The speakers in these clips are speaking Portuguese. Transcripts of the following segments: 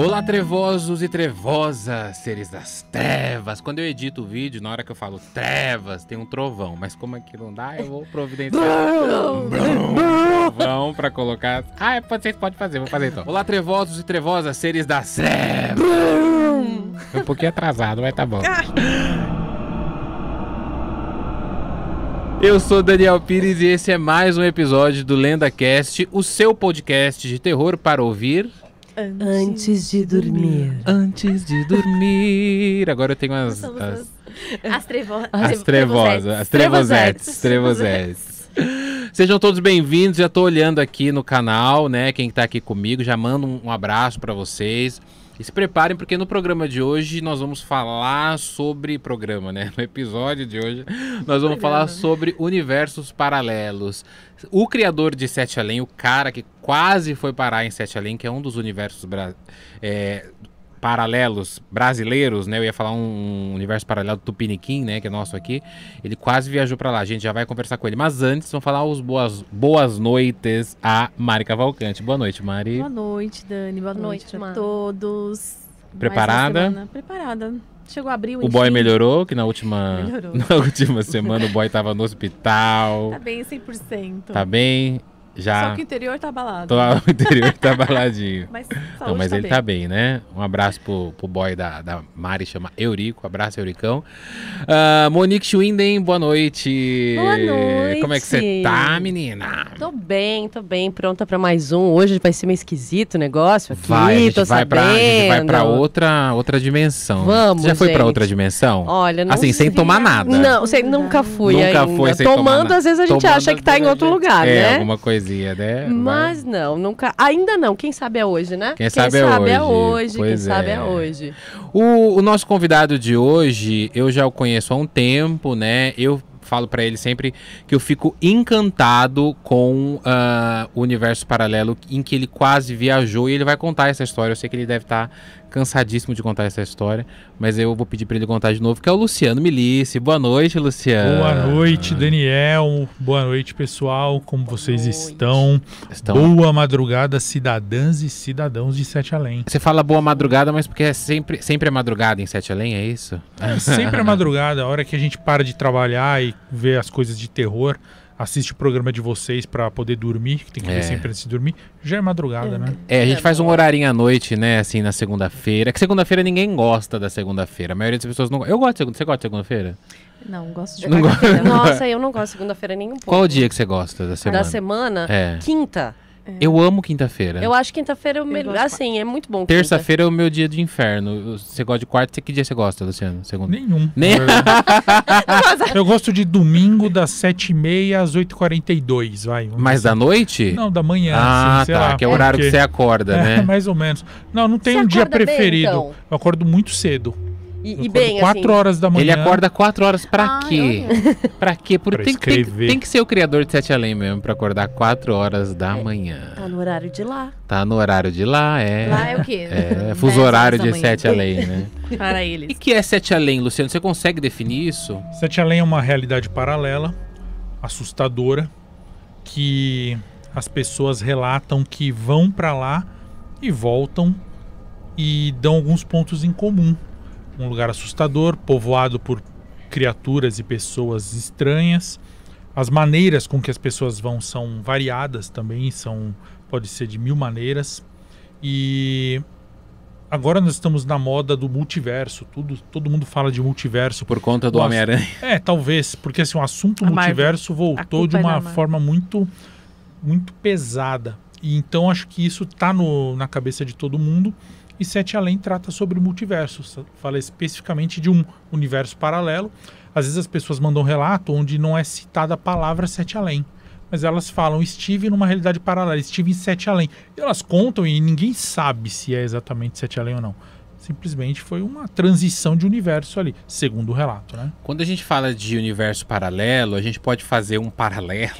Olá, trevosos e trevosas, seres das trevas. Quando eu edito o vídeo, na hora que eu falo trevas, tem um trovão. Mas como aqui não dá, eu vou providenciar um trovão pra colocar. Ah, vocês podem fazer, vou fazer então. Olá, trevosos e trevosas, seres das trevas. um pouquinho atrasado, mas tá bom. Eu sou Daniel Pires e esse é mais um episódio do LendaCast, o seu podcast de terror para ouvir Antes de dormir. antes de dormir. Agora eu tenho as Somos as, as, as, trevo... as trevosas, as trevosetes, trevosetes. Sejam todos bem-vindos. Já tô olhando aqui no canal, né? Quem tá aqui comigo, já mando um, um abraço para vocês. E se preparem porque no programa de hoje nós vamos falar sobre programa, né? No episódio de hoje nós vamos falar sobre universos paralelos. O criador de Sete Além, o cara que quase foi parar em Sete Além, que é um dos universos bra- é, paralelos brasileiros, né? Eu ia falar um universo paralelo do Tupiniquim, né? Que é nosso aqui. Ele quase viajou pra lá. A gente já vai conversar com ele. Mas antes, vamos falar os boas, boas noites a Mari Cavalcante. Boa noite, Mari. Boa noite, Dani. Boa Boa noite, noite, a todos. Preparada? Preparada. Chegou abril, O boy melhorou, que na última, Melhorou. na última semana o boy tava no hospital. Tá bem, 100%. Tá bem? Só Já. que o interior tá abalado. Tô o interior tá baladinho. Mas Não, mas tá ele bem. tá bem, né? Um abraço pro, pro boy da, da Mari, chama Eurico. Abraço, Euricão. Ah, Monique Schwinden, boa noite. Boa noite. Como é que você tá, menina? Tô bem, tô bem, pronta pra mais um. Hoje vai ser meio esquisito o negócio aqui, Vai, a gente vai, sabendo. pra, a gente vai pra outra, outra dimensão. Vamos, Você já foi pra gente. outra dimensão? Olha, não assim, sem tomar nada. Não, sei, nunca fui Nunca ainda. foi sem tomar Tomando, nada. às vezes a gente Tomando, acha que tá em outro vezes- lugar, é, né? alguma né? Mas não, nunca. Ainda não. Quem sabe é hoje, né? Quem sabe é é hoje. hoje. Quem Pois sabe é. é hoje. O, o nosso convidado de hoje, eu já o conheço há um tempo, né? Eu falo pra ele sempre que eu fico encantado com ah, o universo paralelo em que ele quase viajou e ele vai contar essa história. Eu sei que ele deve estar cansadíssimo de contar essa história, mas eu vou pedir pra ele contar de novo, que é o Luciano Milice. Boa noite, Luciano. Boa noite, Daniel. Boa noite, pessoal. Como vocês noite. estão? Estão- Boa madrugada, cidadãs e cidadãos de Sete Além. Você fala boa madrugada, mas porque é sempre, sempre é madrugada em Sete Além, é isso? É sempre a madrugada, a hora que a gente para de trabalhar e vê as coisas de terror, assiste o programa de vocês pra poder dormir, que tem que É. ver sempre antes de dormir, já é madrugada, né? É, a gente faz um horarinho à noite, né, assim, na segunda-feira. Que segunda-feira ninguém gosta da segunda-feira. A maioria das pessoas não Eu gosto de segunda. Você gosta de segunda-feira? Não, gosto de Não quarta-feira. Nossa, eu não gosto de segunda-feira nem um pouco. Qual o dia que você gosta da semana? Da semana? É. Quinta. Eu amo quinta-feira. Eu acho quinta-feira é o melhor. Assim, é muito bom. Terça-feira é o meu dia de inferno. Você gosta de quarta? Você- Que dia você gosta, Luciano? Segunda? Nenhum. Nem-. Eu gosto de domingo das 7h30 às 8h42, vai. Mas da assim. noite? Não, da manhã. ah, assim, sei tá. lá, que é o horário que você acorda, É, né? mais ou menos. Não, não tem Você um dia acorda bem, preferido. então? Eu acordo muito cedo. E, e bem, 4 assim. horas da manhã. Ele acorda 4 horas pra Ai, quê? Pra quê? Porque Pra tem, que- tem, tem que ser o criador de Sete Além mesmo, pra acordar 4 horas da manhã. Tá no horário de lá. Tá no horário de lá, é. Lá é o quê? É, 10 fuso horário de. Sete Além, né? Para E eles. que é Sete Além, Luciano? Você consegue definir isso? Sete Além é uma realidade paralela, assustadora, que as pessoas relatam que vão pra lá e voltam e dão alguns pontos em comum. Um lugar assustador, povoado por criaturas e pessoas estranhas. As maneiras com que as pessoas vão são variadas também, são pode ser de mil maneiras. E agora nós estamos na moda do multiverso. Tudo, todo mundo fala de multiverso Por conta do. Homem-Aranha. é, talvez, porque assim, o assunto A Marvel. multiverso A voltou culpa de é uma Marvel. forma muito muito pesada. E então acho que isso tá no, na cabeça de todo mundo. E Sete Além trata sobre multiverso, sa- fala especificamente de um universo paralelo. Às vezes as pessoas mandam relato onde não é citada a palavra Sete Além, mas elas falam estive numa realidade paralela, estive em Sete Além. E elas contam e ninguém sabe se é exatamente Sete Além ou não. Simplesmente foi uma transição de universo ali, segundo o relato, né? Quando a gente fala de universo paralelo, a gente pode fazer um paralelo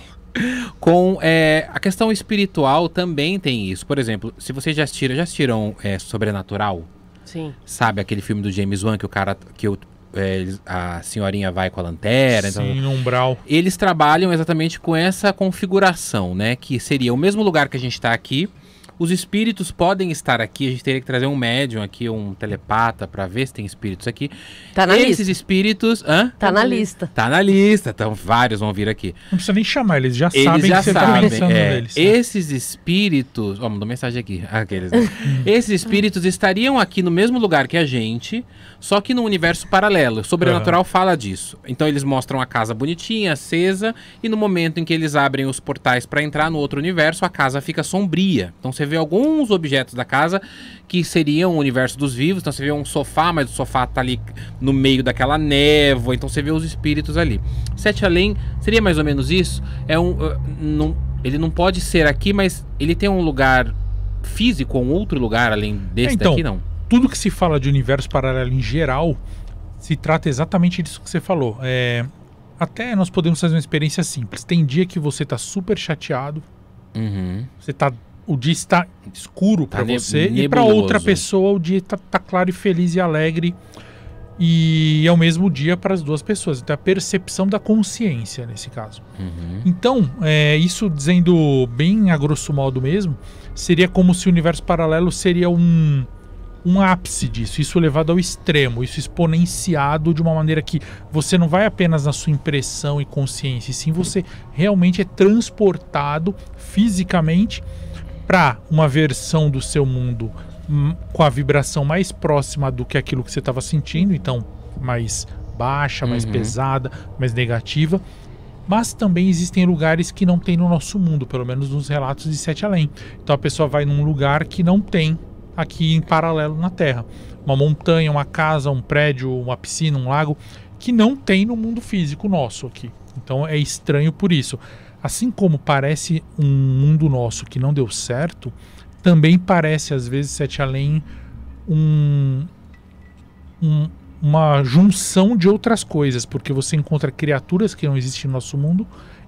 com é, a questão espiritual também tem isso. Por exemplo, se vocês já assistiram, já assistiram é, Sobrenatural? Sim. Sabe aquele filme do James Wan que o cara que o, é, a senhorinha vai com a lanterna? então- Sim, no umbral. eles trabalham exatamente com essa configuração, né? Que seria o mesmo lugar que a gente está aqui, Os espíritos podem estar aqui, a gente teria que trazer um médium aqui, um telepata, pra ver se tem espíritos aqui. Tá na Esses lista. espíritos. Hã? Tá na lista. Tá na lista, então vários vão vir aqui. Não precisa nem chamar, eles já Eles sabem já que você tá sabem. pensando é. neles. Esses espíritos. Ó, mandou mensagem aqui. Aqueles. né? Esses espíritos estariam aqui no mesmo lugar que a gente, só que no universo paralelo. O Sobrenatural fala disso. Então eles mostram a casa bonitinha, acesa, e no momento em que eles abrem os portais para entrar no outro universo, a casa fica sombria. Então você vê alguns objetos da casa que seriam o universo dos vivos. Então você vê um sofá, mas o sofá tá ali no meio daquela névoa. Então você vê os espíritos ali. Sete Além seria mais ou menos isso. É um, uh, não- ele não pode ser aqui, mas ele tem um lugar físico, um outro lugar além desse então, daqui, não. Tudo que se fala de universo paralelo em geral se trata exatamente disso que você falou. É, até nós podemos fazer uma experiência simples. Tem dia que você tá super chateado, Uhum. você tá o dia está escuro Tá ne- você e pra nebuloso. outra pessoa o dia tá, tá claro e feliz e alegre e é o mesmo dia para as duas pessoas. Então é a percepção da consciência nesse caso. Uhum. Então, é, isso dizendo bem a grosso modo mesmo, seria como se o universo paralelo seria um, um ápice disso, isso levado ao extremo, isso exponenciado de uma maneira que você não vai apenas na sua impressão e consciência, e sim você realmente é transportado fisicamente para uma versão do seu mundo hum, com a vibração mais próxima do que aquilo que você estava sentindo, então mais baixa, mais Uhum. pesada, mais negativa. Mas também existem lugares que não tem no nosso mundo, pelo menos nos relatos de Sete Além. Então a pessoa vai num lugar que não tem aqui em paralelo na Terra. Uma montanha, uma casa, um prédio, uma piscina, um lago, que não tem no mundo físico nosso aqui. Então é estranho por isso. Assim como parece um mundo nosso que não deu certo, também parece às vezes Sete Além um, um- uma junção de outras coisas, porque você encontra criaturas que não existem no nosso mundo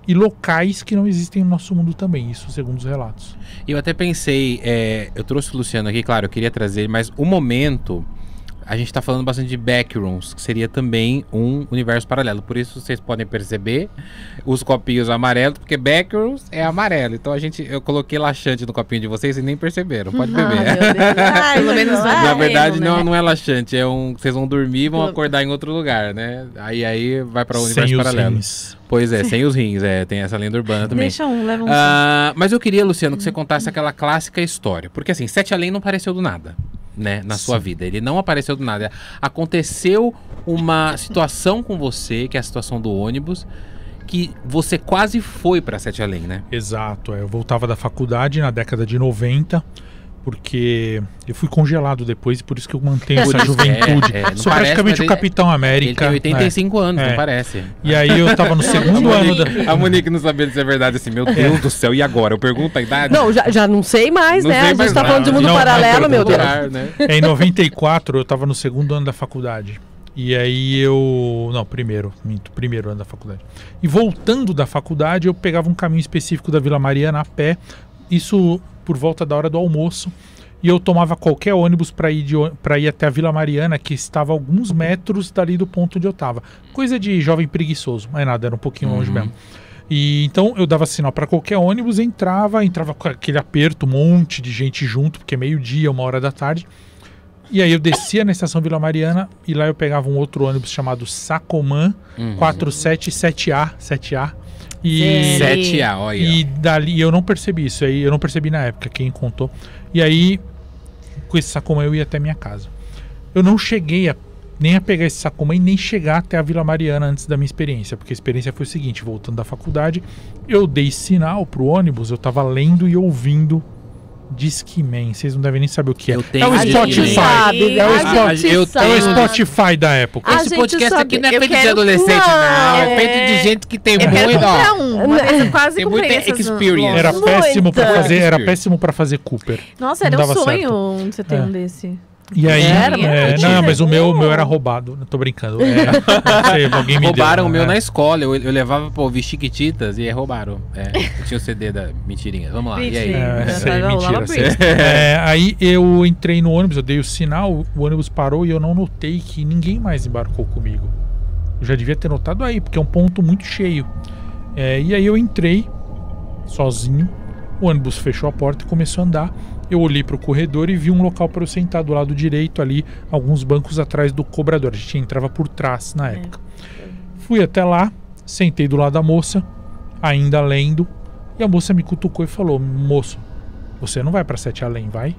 e locais que não existem no nosso mundo também, isso segundo os relatos. Eu até pensei, é, eu trouxe o Luciano aqui, claro, eu queria trazer, mas o momento, a gente tá falando bastante de backrooms, que seria também um universo paralelo. Por isso vocês podem perceber os copinhos amarelos, porque backrooms é amarelo. Então a gente, eu coloquei laxante no copinho de vocês e nem perceberam. Pode beber. Meu Deus. Ai, Pelo menos não vai. é Na verdade, emo, né? não, não é laxante, é um. Vocês vão dormir e vão acordar em outro lugar, né? Aí aí vai para o universo Sem os paralelo. rins. Pois é, sem os rins, é, tem essa lenda urbana também. Deixa um, leva um. Ah, mas eu queria, Luciano, que você contasse aquela clássica história. Porque assim, Sete Além não apareceu do nada, né? Na sua Sim. vida. Ele não apareceu do nada. Aconteceu uma situação com você, que é a situação do ônibus, que você quase foi pra Sete Além, né? Exato, é, eu voltava da faculdade na década de 90, porque eu fui congelado depois e por isso que eu mantenho essa Por isso, juventude. é, é, Sou parece, praticamente o ele- Capitão Ele América. tem 85 anos, É. não parece. é. E aí eu tava no segundo ano da... A Monique não sabendo se é verdade assim, meu Deus do céu, e agora? Eu pergunto a idade? Não, já, já não sei mais, Não né? sei a gente mais tá nada. falando de mundo Não, paralelo, não, meu Deus. Né? É, em 94 eu tava no segundo ano da faculdade. E aí eu. Não, primeiro, minto, primeiro ano da faculdade. E voltando da faculdade, eu pegava um caminho específico da Vila Mariana a pé, isso por volta da hora do almoço. E eu tomava qualquer ônibus para ir, de pra ir até a Vila Mariana, que estava a alguns metros dali do ponto onde eu tava. Coisa de jovem preguiçoso, mas nada, era um pouquinho longe Uhum. mesmo. E então eu dava sinal para qualquer ônibus, entrava, entrava com aquele aperto, um monte de gente junto, porque é meio-dia, uma hora da tarde. E aí eu descia na estação Vila Mariana e lá eu pegava um outro ônibus chamado Sacomã Uhum. 477A, 7A. E, Sério? 7A, olha. e dali eu não percebi isso aí, eu não percebi na época, quem contou. E aí, com esse Sacomã eu ia até minha casa. Eu não cheguei a, nem a pegar esse Sacomã e nem chegar até a Vila Mariana antes da minha experiência, porque a experiência foi o seguinte, voltando da faculdade, eu dei sinal pro ônibus, eu tava lendo e ouvindo Discman, vocês não devem nem saber o que é. Eu tenho é o. Spotify. Sabe, É o, a Spot- gente eu sabe. é o tenho- Spotify da época. A Esse podcast sabe. aqui não é Eu feito de quero- adolescente, não. É feito de é- gente que tem Eu quero muito. comprar ó, um. Uma vez eu quase Tem muita experience. Era péssimo para fazer, era péssimo para fazer Cooper. Nossa, era um sonho de você ter É. um desse. E aí, Era, é, mas não, mas o meu, o meu era roubado. Não tô brincando. É, não sei, alguém me Roubaram deu, o meu né? na escola. Eu, eu levava pra ouvir Chiquititas e aí roubaram. É, eu tinha o CD da Mentirinha. Vamos lá. E aí? Mentira. É, sei, mentira. sei. É, aí eu entrei no ônibus, eu dei o sinal, o ônibus parou e eu não notei que ninguém mais embarcou comigo. Eu já devia ter notado aí, porque é um ponto muito cheio. É, e aí eu entrei sozinho O ônibus fechou a porta e começou a andar. Eu olhei para o corredor e vi um local para eu sentar do lado direito ali, alguns bancos atrás do cobrador. A gente entrava por trás na época. Fui até lá, sentei do lado da moça, ainda lendo, e a moça me cutucou e falou: Moço, você não vai para Sete Além, vai?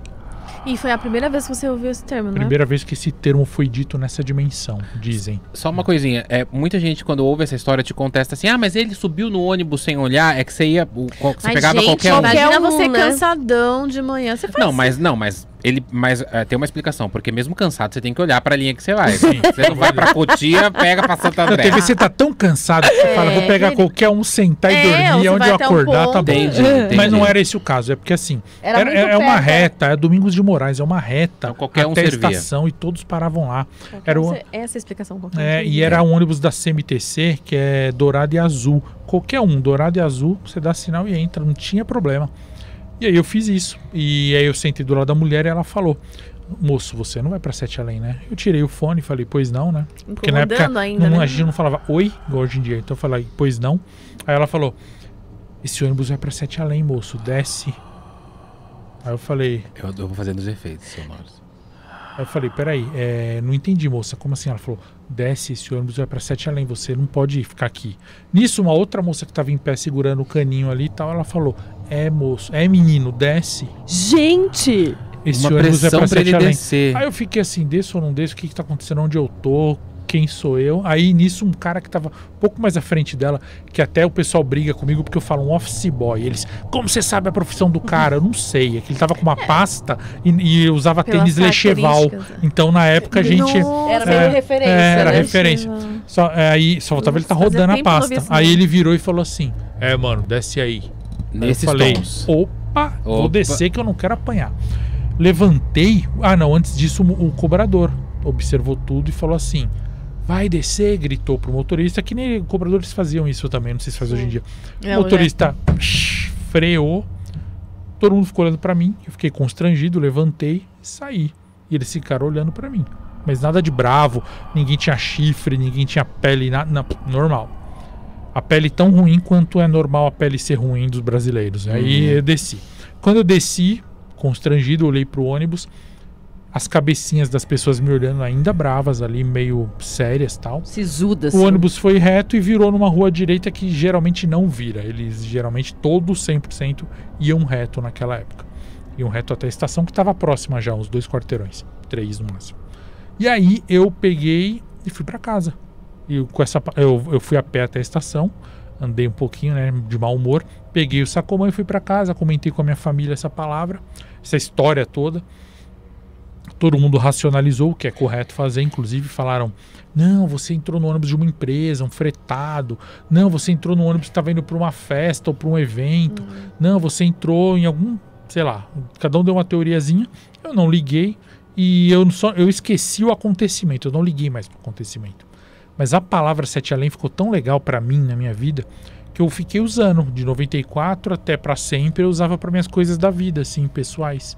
E foi a primeira vez que você ouviu esse termo, né? Primeira vez que esse termo foi dito nessa dimensão, dizem. Só uma coisinha, é, muita gente quando ouve essa história te contesta assim, ah, mas ele subiu no ônibus sem olhar, é que você ia, o- você Ai, pegava gente, qualquer um. Imagina Qualquer um, você né? cansadão de manhã. Você faz Não, mas não, mas ele, mas é, tem uma explicação, porque mesmo cansado você tem que olhar pra linha que você vai. Você não vai pra Cotia, pega pra Santo Na André. TV você tá tão cansado que você fala, vou pegar ele- qualquer um, sentar e É, dormir, onde eu até um acordar, tá bom. Entendi, entendi. Mas não era esse o caso, é porque assim, Era era- é, é uma reta, é Domingos de Moraes, é uma reta Então qualquer um até servia. estação e todos paravam lá. Qualquer Era um o- Essa é a explicação. um É, e era um ônibus da CMTC, que é dourado e azul. Qualquer um, dourado e azul, você dá sinal e entra, não tinha problema. E aí eu fiz isso. E aí eu sentei do lado da mulher e ela falou: Moço, você não vai pra Sete Além, né? Eu tirei o fone e falei, pois não, né? Porque na época ainda, não- né? a gente não falava oi, igual hoje em dia. Então eu falei, pois não. Aí ela falou: Esse ônibus vai pra Sete Além, moço, desce. Aí eu falei, Eu, eu vou fazendo os efeitos sonoros. Aí eu falei, peraí, é, não entendi, moça. Como assim? Ela falou, desce, esse ônibus vai pra Sete Além, você não pode ficar aqui. Nisso, uma outra moça que tava em pé segurando o caninho ali e tal, ela falou, é moço, é menino, desce. Gente! Esse uma ônibus é pra pra ele Sete Além. descer. Aí eu fiquei assim, desço ou não desço, o que que tá acontecendo, onde eu tô, quem sou eu? Aí nisso um cara que tava um pouco mais à frente dela, que até o pessoal briga comigo porque eu falo um office boy. Eles, como você sabe a profissão do cara? Eu não sei. É que ele tava com uma pasta e, e usava Pelas tênis Lecheval. Então na época a gente... Nossa, Era É, meio referência, é, era né? referência. Só, é, aí só faltava ele tá rodando a pasta. Aí ele virou e falou assim: É, mano, desce aí. Nesses eu falei, tons. opa, vou Opa. descer que eu não quero apanhar. Levantei. Ah, não, antes disso o, o cobrador observou tudo e falou assim: Vai descer, gritou pro motorista, que nem cobradores faziam isso também, não sei se faz hoje em dia. É, o motorista psh, freou, todo mundo ficou olhando pra mim, eu fiquei constrangido, levantei e saí. E eles ficaram olhando pra mim. Mas nada de bravo, ninguém tinha chifre, ninguém tinha pele, nada, normal. A pele tão ruim quanto é normal a pele ser ruim dos brasileiros. Aí Uhum. eu desci. Quando eu desci, constrangido, olhei pro ônibus, as cabecinhas das pessoas me olhando ainda bravas ali, meio sérias tal. Sisuda, assim. O ônibus foi reto e virou numa rua direita que geralmente não vira. Eles geralmente todos 100% iam reto naquela época. Iam reto até a estação que estava próxima já, uns dois quarteirões, três no máximo. E aí eu peguei e fui para casa. E com essa eu, eu fui a pé até a estação, andei um pouquinho, né, de mau humor, peguei o sacomã e fui para casa, comentei com a minha família essa palavra, essa história toda. Todo mundo racionalizou o que é correto fazer, inclusive falaram: não, você entrou no ônibus de uma empresa, um fretado. Não, você entrou no ônibus que estava indo para uma festa ou para um evento. Não, você entrou em algum, sei lá, cada um deu uma teoriazinha. Eu não liguei e eu só eu esqueci o acontecimento, eu não liguei mais para o acontecimento. Mas a palavra Sete Além ficou tão legal para mim na minha vida que eu fiquei usando de 94 até para sempre, eu usava para minhas coisas da vida, assim, pessoais.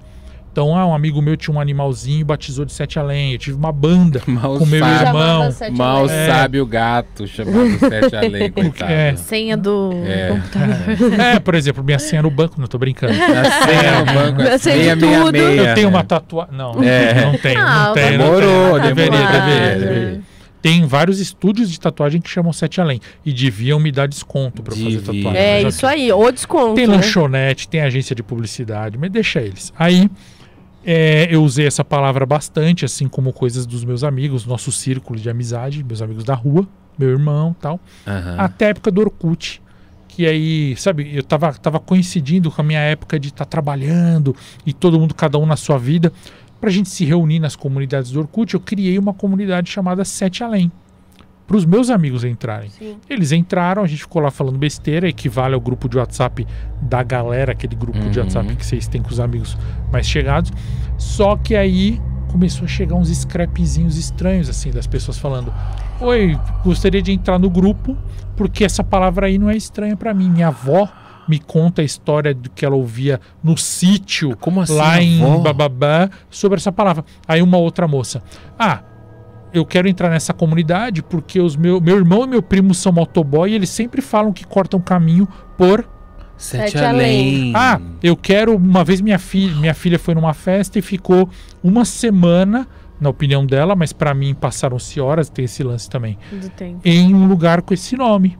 Então, ah, um amigo meu tinha um animalzinho e batizou de Sete Além. Eu tive uma banda Mal com meu sabe, irmão. Mal Além. É. sabe o gato chamado Sete Além, coitado. É. Senha do É. computador. É, por exemplo, minha senha no banco, não tô brincando. A senha no banco é Eu sei de 666. tudo. Eu tenho uma tatuagem. Não, É. não tenho, Ah, não tenho. não demorou, tenho. Deveria, demorou. deveria, deveria. Tem vários estúdios de tatuagem que chamam Sete Além. E deviam me dar desconto pra eu fazer tatuagem. É, isso ok. aí, ou desconto. Tem né? lanchonete, tem agência de publicidade, mas deixa eles. Aí é, eu usei essa palavra bastante, assim como coisas dos meus amigos, nosso círculo de amizade, meus amigos da rua, meu irmão tal. Aham. Até a época do Orkut. Que aí, sabe, eu tava, tava coincidindo com a minha época de estar trabalhando e todo mundo, cada um na sua vida. Pra gente se reunir nas comunidades do Orkut, eu criei uma comunidade chamada Sete Além. Para os meus amigos entrarem. Sim. Eles entraram, a gente ficou lá falando besteira, equivale ao grupo de WhatsApp da galera, aquele grupo de Uhum. WhatsApp que vocês têm com os amigos mais chegados. Só que aí começou a chegar uns scrapzinhos estranhos, assim, das pessoas falando: Oi, gostaria de entrar no grupo, porque essa palavra aí não é estranha para mim. Minha avó me conta a história do que ela ouvia no sítio Como assim, lá em avó? Bababá sobre essa palavra. Aí uma outra moça, ah, eu quero entrar nessa comunidade porque os meu, meu irmão e meu primo são motoboy e eles sempre falam que cortam caminho por Sete, Sete além. Ah, eu quero. Uma vez minha filha, minha filha foi numa festa e ficou uma semana, na opinião dela, mas pra mim passaram-se horas, tem esse lance também, Do tempo. em um lugar com esse nome.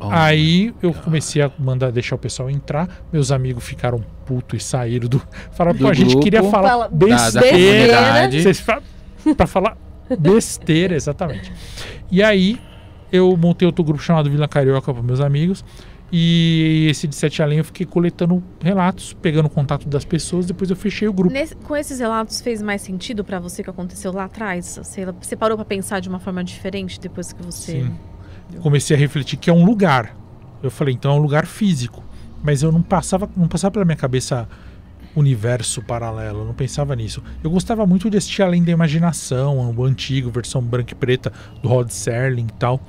Oh, Aí eu comecei a mandar deixar o pessoal entrar. Meus amigos ficaram putos e saíram do. Falaram, Do pô, a gente grupo. queria falar Fala- da, da besteira. comunidade. Vocês fa... pra falar besteira, exatamente. E aí eu montei outro grupo chamado Vila Carioca para meus amigos. E esse de Sete Além eu fiquei coletando relatos, pegando contato das pessoas, depois eu fechei o grupo. Nesse- com esses relatos fez mais sentido pra você que aconteceu lá atrás? Você, você parou pra pensar de uma forma diferente depois que você. Sim. Comecei a refletir que é um lugar. Eu falei, então é um lugar físico. Mas eu não passava, não passava pela minha cabeça universo paralelo, eu não pensava nisso. Eu gostava muito de assistir Além da Imaginação, o antigo, versão branca e preta, do Rod Serling e tal,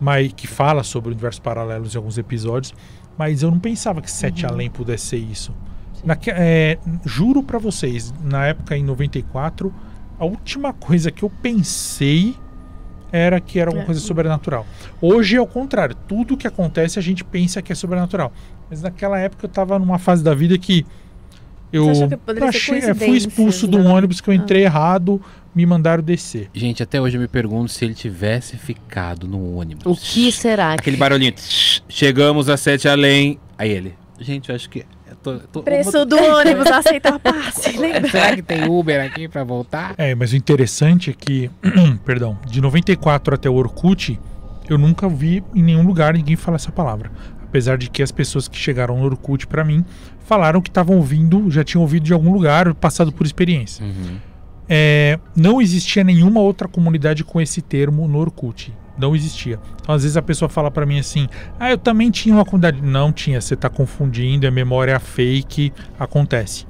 mas, que fala sobre universos paralelos em alguns episódios, mas eu não pensava que Sete Além pudesse ser isso. Naque- é, juro pra vocês, na época em 94, a última coisa que eu pensei era que era alguma É. coisa sobrenatural. Hoje é o contrário, tudo que acontece a gente pensa que é sobrenatural. Mas naquela época eu tava numa fase da vida que eu, ser achei- é, fui expulso de né? um ônibus que eu Ah. entrei errado, me mandaram descer. Gente, até hoje eu me pergunto se ele tivesse ficado no ônibus. O que será? Aquele barulhinho. Chegamos a sete além. Aí ele. Gente, eu acho que. eu tô- eu tô- Preço do ônibus, aceitar passe. Lembra? Será que tem Uber aqui pra voltar? É, mas o interessante é que, perdão, de 94 até o Orkut, eu nunca vi em nenhum lugar ninguém falar essa palavra. Apesar de que as pessoas que chegaram no Orkut pra mim falaram que estavam ouvindo, já tinham ouvido de algum lugar, passado por experiência. Uhum. É, não existia nenhuma outra comunidade com esse termo no Orkut. Não existia. Então, às vezes a pessoa fala pra mim assim: Ah, eu também tinha uma comunidade. Não tinha, você tá confundindo, é memória fake, acontece.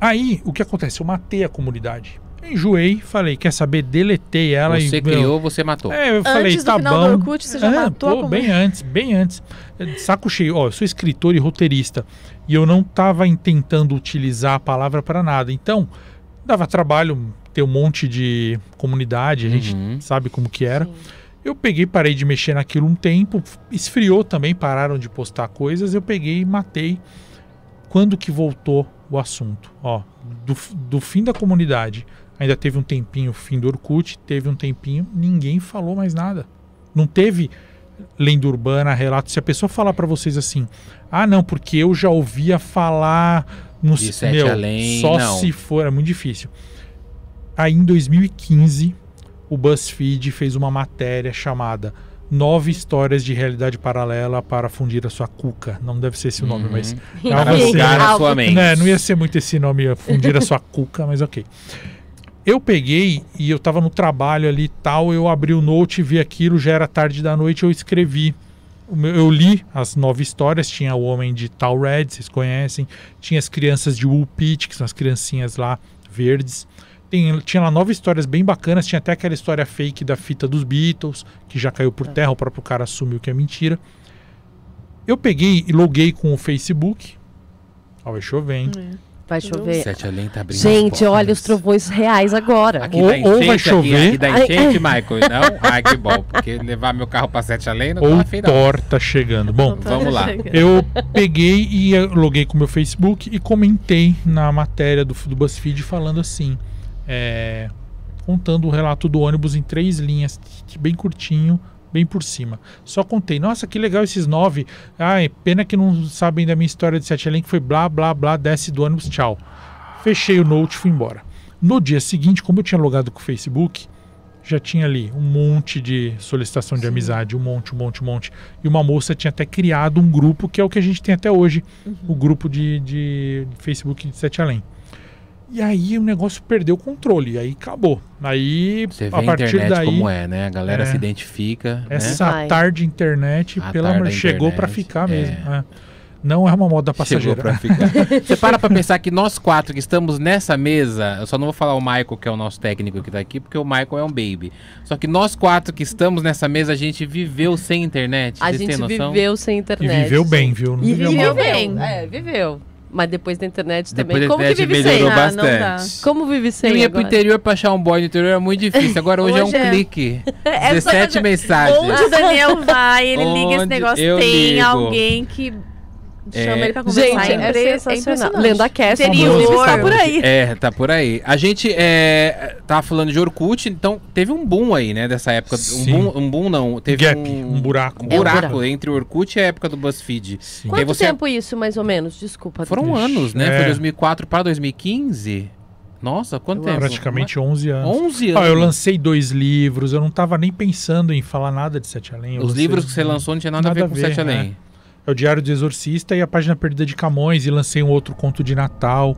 Aí, o que acontece? Eu matei a comunidade. Enjoei, falei, quer saber? Deletei ela e. Você meu, criou, você matou. É, eu falei, Antes do tá final bom. do Orkut, você já É, matou pô, bem antes, bem antes. Saco cheio. Ó, eu sou escritor e roteirista. E eu não tava tentando utilizar a palavra para nada. Então, dava trabalho ter um monte de comunidade, a gente Uhum. sabe como que era. Eu peguei, parei de mexer naquilo um tempo, esfriou também, pararam de postar coisas, eu peguei e matei. Quando que voltou o assunto? Ó, do, do fim da comunidade, ainda teve um tempinho, o fim do Orkut, teve um tempinho, ninguém falou mais nada. Não teve lenda urbana, relato. Se a pessoa falar pra vocês assim, ah, não, porque eu já ouvia falar no De Sete Além, só não. se for, é muito difícil. Aí em 2015, o BuzzFeed fez uma matéria chamada Nove histórias de realidade paralela para fundir a sua cuca. Não deve ser esse o nome, Uhum. mas Para Algo assim, bugar a algo- sua mente. né, não ia ser muito esse nome, fundir a sua cuca, mas ok. Eu peguei e eu tava no trabalho ali e tal, eu abri o note, vi aquilo, já era tarde da noite, eu escrevi. Eu li as nove histórias, tinha o homem de Tal Red, vocês conhecem, tinha as crianças de Woolpit, que são as criancinhas lá verdes. Tem- tinha lá nove histórias bem bacanas, tinha até aquela história fake da fita dos Beatles, que já caiu por terra, o próprio cara assumiu que é mentira. Eu peguei e loguei com o Facebook. Ó, vai chover, hein? Vai chover. Sete além tá abrindo Gente, as olha os trovões reais agora. Aqui Ou- dá ou vai enchente, aqui- chover. Aqui, dá enchente. Michael. Não? Ai, que bom. Porque levar meu carro pra Sete além não Ou tá afim, tá chegando. Bom, Vamos lá. eu peguei e loguei com o meu Facebook e comentei na matéria do, do BuzzFeed falando assim, é, contando o relato do ônibus em três linhas, bem curtinho, bem por cima. Só contei, nossa, que legal esses nove. Ai, pena que não sabem da minha história de Sete Além, que foi blá, blá, blá, desce do ônibus, tchau. Fechei o note e fui embora. No dia seguinte, como eu tinha logado com o Facebook, já tinha ali um monte de solicitação de amizade, um monte, um monte, um monte. E uma moça tinha até criado um grupo, que é o que a gente tem até hoje, o grupo de, de Facebook de Sete Além. E aí o negócio perdeu o controle, aí acabou. Aí, Você vê a a partir internet daí, como é, né? A galera É. se identifica, né? essa Vai. tarde internet, A tarde amor, da chegou pra internet, ficar é. mesmo. é. Não é uma moda Chegou passageira. pra ficar. Você para pra pensar que nós quatro que estamos nessa mesa, eu só não vou falar o Michael, que é o nosso técnico que tá aqui, porque o Michael é um baby. Só que nós quatro que estamos nessa mesa, a gente viveu sem internet. A Vocês gente têm noção? viveu sem E internet. viveu bem, viu? Não E viveu viveu bem. É, viveu. Mas depois da internet Depois também. da Como que vive sem? melhorou Ah, não dá. bastante. Como vive sem Eu ia pro agora? interior pra achar um boy no interior, era muito difícil. Agora hoje, Hoje é um é. clique. É só 17 que- mensagens. Onde o Daniel vai, ele liga esse Onde negócio, eu tem ligo. alguém que Chama É, ele pra conversar. Gente, é, impre- sensacional. impressionante. Lenda Cast, inclusive, está por aí. É, tá por aí. A gente é, tava falando de Orkut, então teve um boom aí, né, dessa época. Um boom, um boom não, teve Gap, um, um buraco. um É um buraco buraco. entre o Orkut e a época do BuzzFeed. Sim. Quanto você- tempo isso, mais ou menos? Desculpa. Foram Ixi, anos, né? é. Foi 2004 para 2015. Nossa, quanto tempo? Praticamente 11 anos. 11 Ó, anos. eu lancei dois livros, eu não tava nem pensando em falar nada de Sete Além. eu Os livros que você lançou não tinha nada, Nada a ver com a ver, Sete Além. É o Diário do Exorcista e a Página Perdida de Camões, e lancei um outro conto de Natal.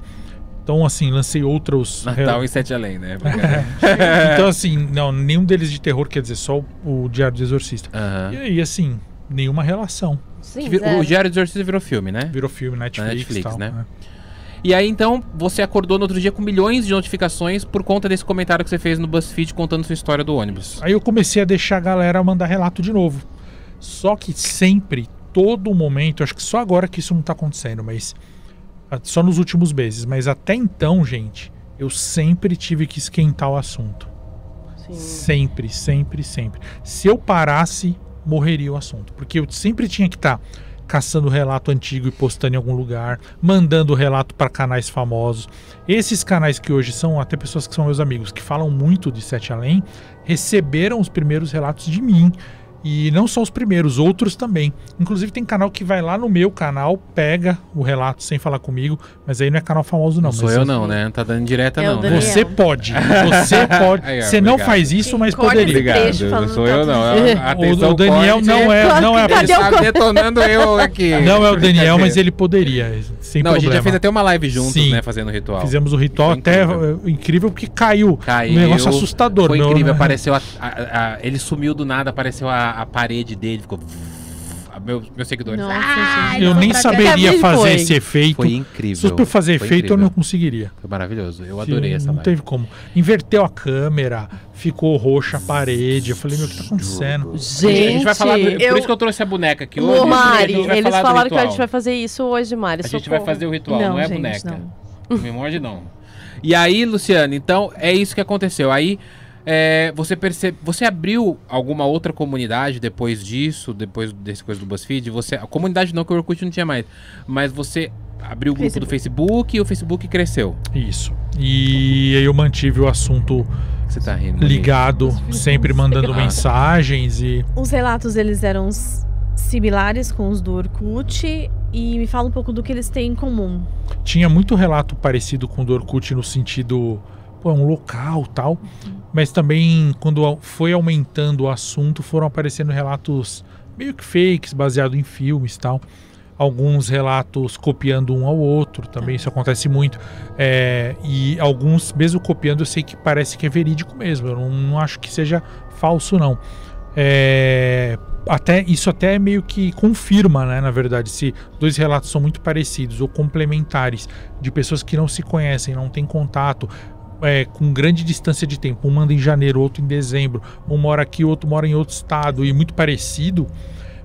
Então, assim, lancei outros. Natal e Sete Além, né? então, assim, não, nenhum deles de terror, quer dizer, só o, Diário do Exorcista. E aí, assim, nenhuma relação. Sim, Que vi- zero. o Diário do Exorcista virou filme, né? Virou filme, Netflix, Netflix, e tal, né? E aí, então, você acordou no outro dia com milhões de notificações por conta desse comentário que você fez no BuzzFeed contando sua história do ônibus. Aí eu comecei a deixar a galera mandar relato de novo. Só que sempre, todo momento, acho que só agora que isso não tá acontecendo, mas ah, só nos últimos meses, mas até então, gente, eu sempre tive que esquentar o assunto. Sim. Sempre, sempre, sempre. Se eu parasse, morreria o assunto, porque eu sempre tinha que estar caçando relato antigo e postando em algum lugar, mandando relato para canais famosos. Esses canais que hoje são até pessoas que são meus amigos, que falam muito de Sete Além, receberam os primeiros relatos de mim. E não só os primeiros, outros também. Inclusive tem canal que vai lá no meu canal, pega o relato sem falar comigo, mas aí não é canal famoso não. Não sou mas eu não, né? Não tá dando direta É não, né? Você pode. Você pode. Aí, você não faz isso, mas Corta poderia. Obrigado, não sou eu não. Atenção, O, o Daniel corte. não é, não é, Ele está corte? detonando eu aqui. não é o Daniel, mas ele poderia, sem Não, a gente problema. já fez até uma live juntos, Sim. né? Fazendo o ritual. Fizemos o ritual até incrível. é, incrível porque caiu. Caiu. Um negócio assustador. Foi meu, incrível. né? Apareceu a, a- a- ele sumiu do nada, apareceu a, a parede dele, ficou. Meu, meus seguidores. Nossa, Ah, Eu nem saberia fazer foi. esse efeito. Foi incrível. Se fosse pra eu fazer Foi efeito, eu incrível. não conseguiria. Foi maravilhoso. Eu adorei essa não live. teve como. Inverteu a câmera, ficou roxa a parede. Eu falei, meu, o que tá acontecendo? Gente, a gente vai falar. do- Por eu- isso que eu trouxe a boneca aqui hoje. Mari, eles falaram que a gente vai fazer isso hoje, Mari. A gente vai fazer o ritual, não, Não, é gente, boneca. Não me morde, não. E aí, Luciano, então é isso que aconteceu. Aí é, você percebe. Você abriu alguma outra comunidade depois disso, depois desse coisa do BuzzFeed? Você, a comunidade não, que o Orkut não tinha mais. Mas você abriu o grupo do Facebook e o Facebook cresceu. Isso. E aí eu mantive o assunto Você tá rindo. Ligado, sempre mandando mensagens e Os relatos, eles eram similares com os do Orkut. E me fala um pouco do que eles têm em comum. tinha muito relato parecido com o do Orkut no sentido, pô, é um local tal. Mas também, quando foi aumentando o assunto, foram aparecendo relatos meio que fakes, baseado em filmes tal. Alguns relatos copiando um ao outro, também isso acontece muito. É, e alguns, mesmo copiando, eu sei que parece que é verídico mesmo. Eu não, não acho que seja falso, não. É, até isso até meio que confirma, né, na verdade, se dois relatos são muito parecidos ou complementares de pessoas que não se conhecem, não têm contato, é, com grande distância de tempo, um manda em janeiro, outro em dezembro, um mora aqui, outro mora em outro estado. E muito parecido,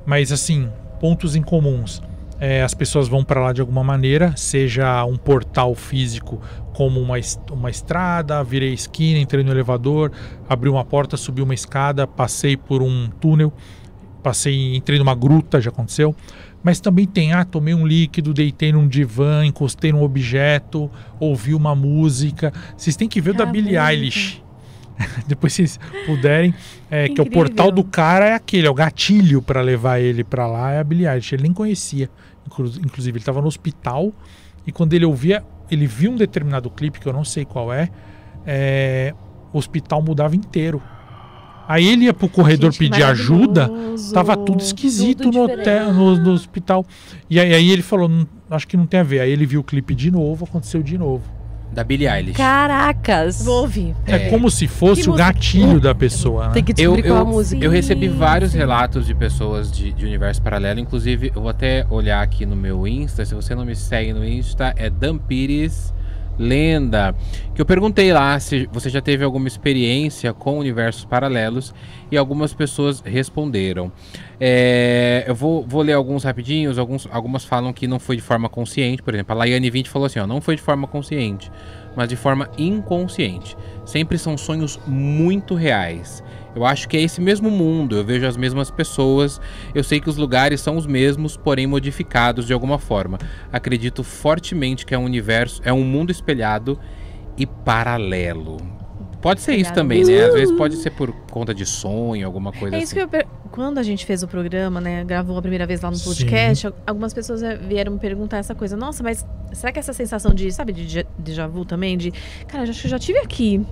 mas assim, pontos em comuns. É, as pessoas vão para lá de alguma maneira, seja um portal físico como uma, uma estrada, virei esquina, entrei no elevador, abri uma porta, subi uma escada, passei por um túnel, passei, entrei numa gruta, já aconteceu. Mas também tem, ah, tomei um líquido, deitei num divã, encostei num objeto, ouvi uma música. Vocês têm que ver o da Billie. Eilish. Depois vocês puderem, é, que o portal do cara é aquele, é o gatilho para levar ele para lá, é a Billie Eilish. Ele nem conhecia, inclu- inclusive ele estava no hospital e quando ele ouvia, ele viu um determinado clipe que eu não sei qual é, é, o hospital mudava inteiro. Aí ele ia pro corredor Gente, pedir ajuda. Tava tudo esquisito Tudo no, hotel, no, no hospital. E aí, aí ele falou, "Não, acho que não tem a ver. Aí ele viu o clipe de novo, aconteceu de novo. Da Billie Eilish. Caracas! Vou ouvir. É, É. como se fosse Que o música? gatilho da pessoa, né? Tem que Eu, descobrir qual a eu, música. eu recebi vários sim. relatos de pessoas de, de universo paralelo. Inclusive, eu vou até olhar aqui no meu Insta. Se você não me segue no Insta, é Dampires Lenda. Que eu perguntei lá se você já teve alguma experiência com universos paralelos e algumas pessoas responderam. É, eu vou, vou ler alguns rapidinhos. Alguns, algumas falam que não foi de forma consciente. Por exemplo, a Laiane 20 falou assim: ó, não foi de forma consciente. mas de forma inconsciente. Sempre são sonhos muito reais. Eu acho que é esse mesmo mundo, eu vejo as mesmas pessoas, eu sei que os lugares são os mesmos, porém modificados de alguma forma. Acredito fortemente que é um universo, é um mundo espelhado e paralelo. Pode ser isso também, né? Às vezes pode ser por conta de sonho, alguma coisa É assim. isso que eu per... Quando a gente fez o programa, né, gravou a primeira vez lá no podcast, algumas pessoas eh, vieram me perguntar essa coisa. Nossa, mas será que essa sensação de, sabe, de déjà- vu também? De, cara, eu acho que eu já tive aqui.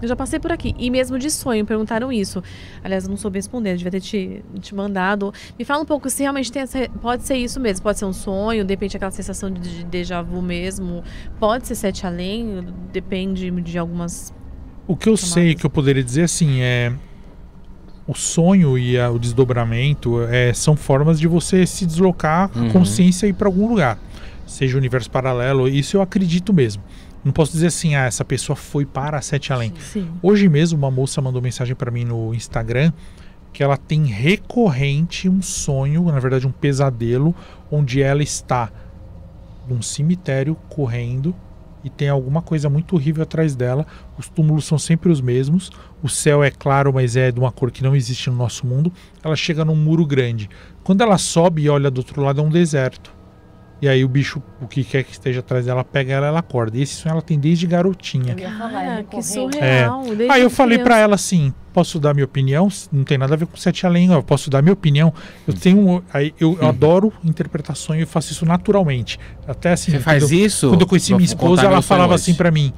Eu já passei por aqui. E mesmo de sonho, perguntaram isso. Aliás, eu não soube responder, eu devia ter te, te mandado. Me fala um pouco se realmente tem essa. Pode ser isso mesmo, pode ser um sonho, de repente aquela sensação de, de déjà vu mesmo. Pode ser sete além, depende de algumas. O que eu sei que eu poderia dizer assim é o sonho e a- o desdobramento é, são formas de você se deslocar Uhum. a consciência e ir para algum lugar, seja universo paralelo. Isso eu acredito mesmo. Não posso dizer assim, ah, essa pessoa foi para Sete Além. Sim. Hoje mesmo uma moça mandou mensagem para mim no Instagram que ela tem recorrente um sonho, na verdade um pesadelo, onde ela está num cemitério correndo e tem alguma coisa muito horrível atrás dela. Os túmulos são sempre os mesmos. O céu é claro, mas é de uma cor que não existe no nosso mundo. Ela chega num muro grande. Quando ela sobe e olha do outro lado é um deserto. E aí o bicho, o que quer que esteja atrás dela, pega ela, ela acorda. E esse sonho ela tem desde garotinha. É Cara, que surreal. desde Aí eu falei pra criança. ela assim: posso dar minha opinião? Não tem nada a ver com sete além, eu posso dar minha opinião. Eu tenho. um- Aí eu, eu adoro interpretar sonho e faço isso naturalmente. Até assim. Você quando faz eu, isso? Quando eu conheci minha esposa, ela falava assim pra mim.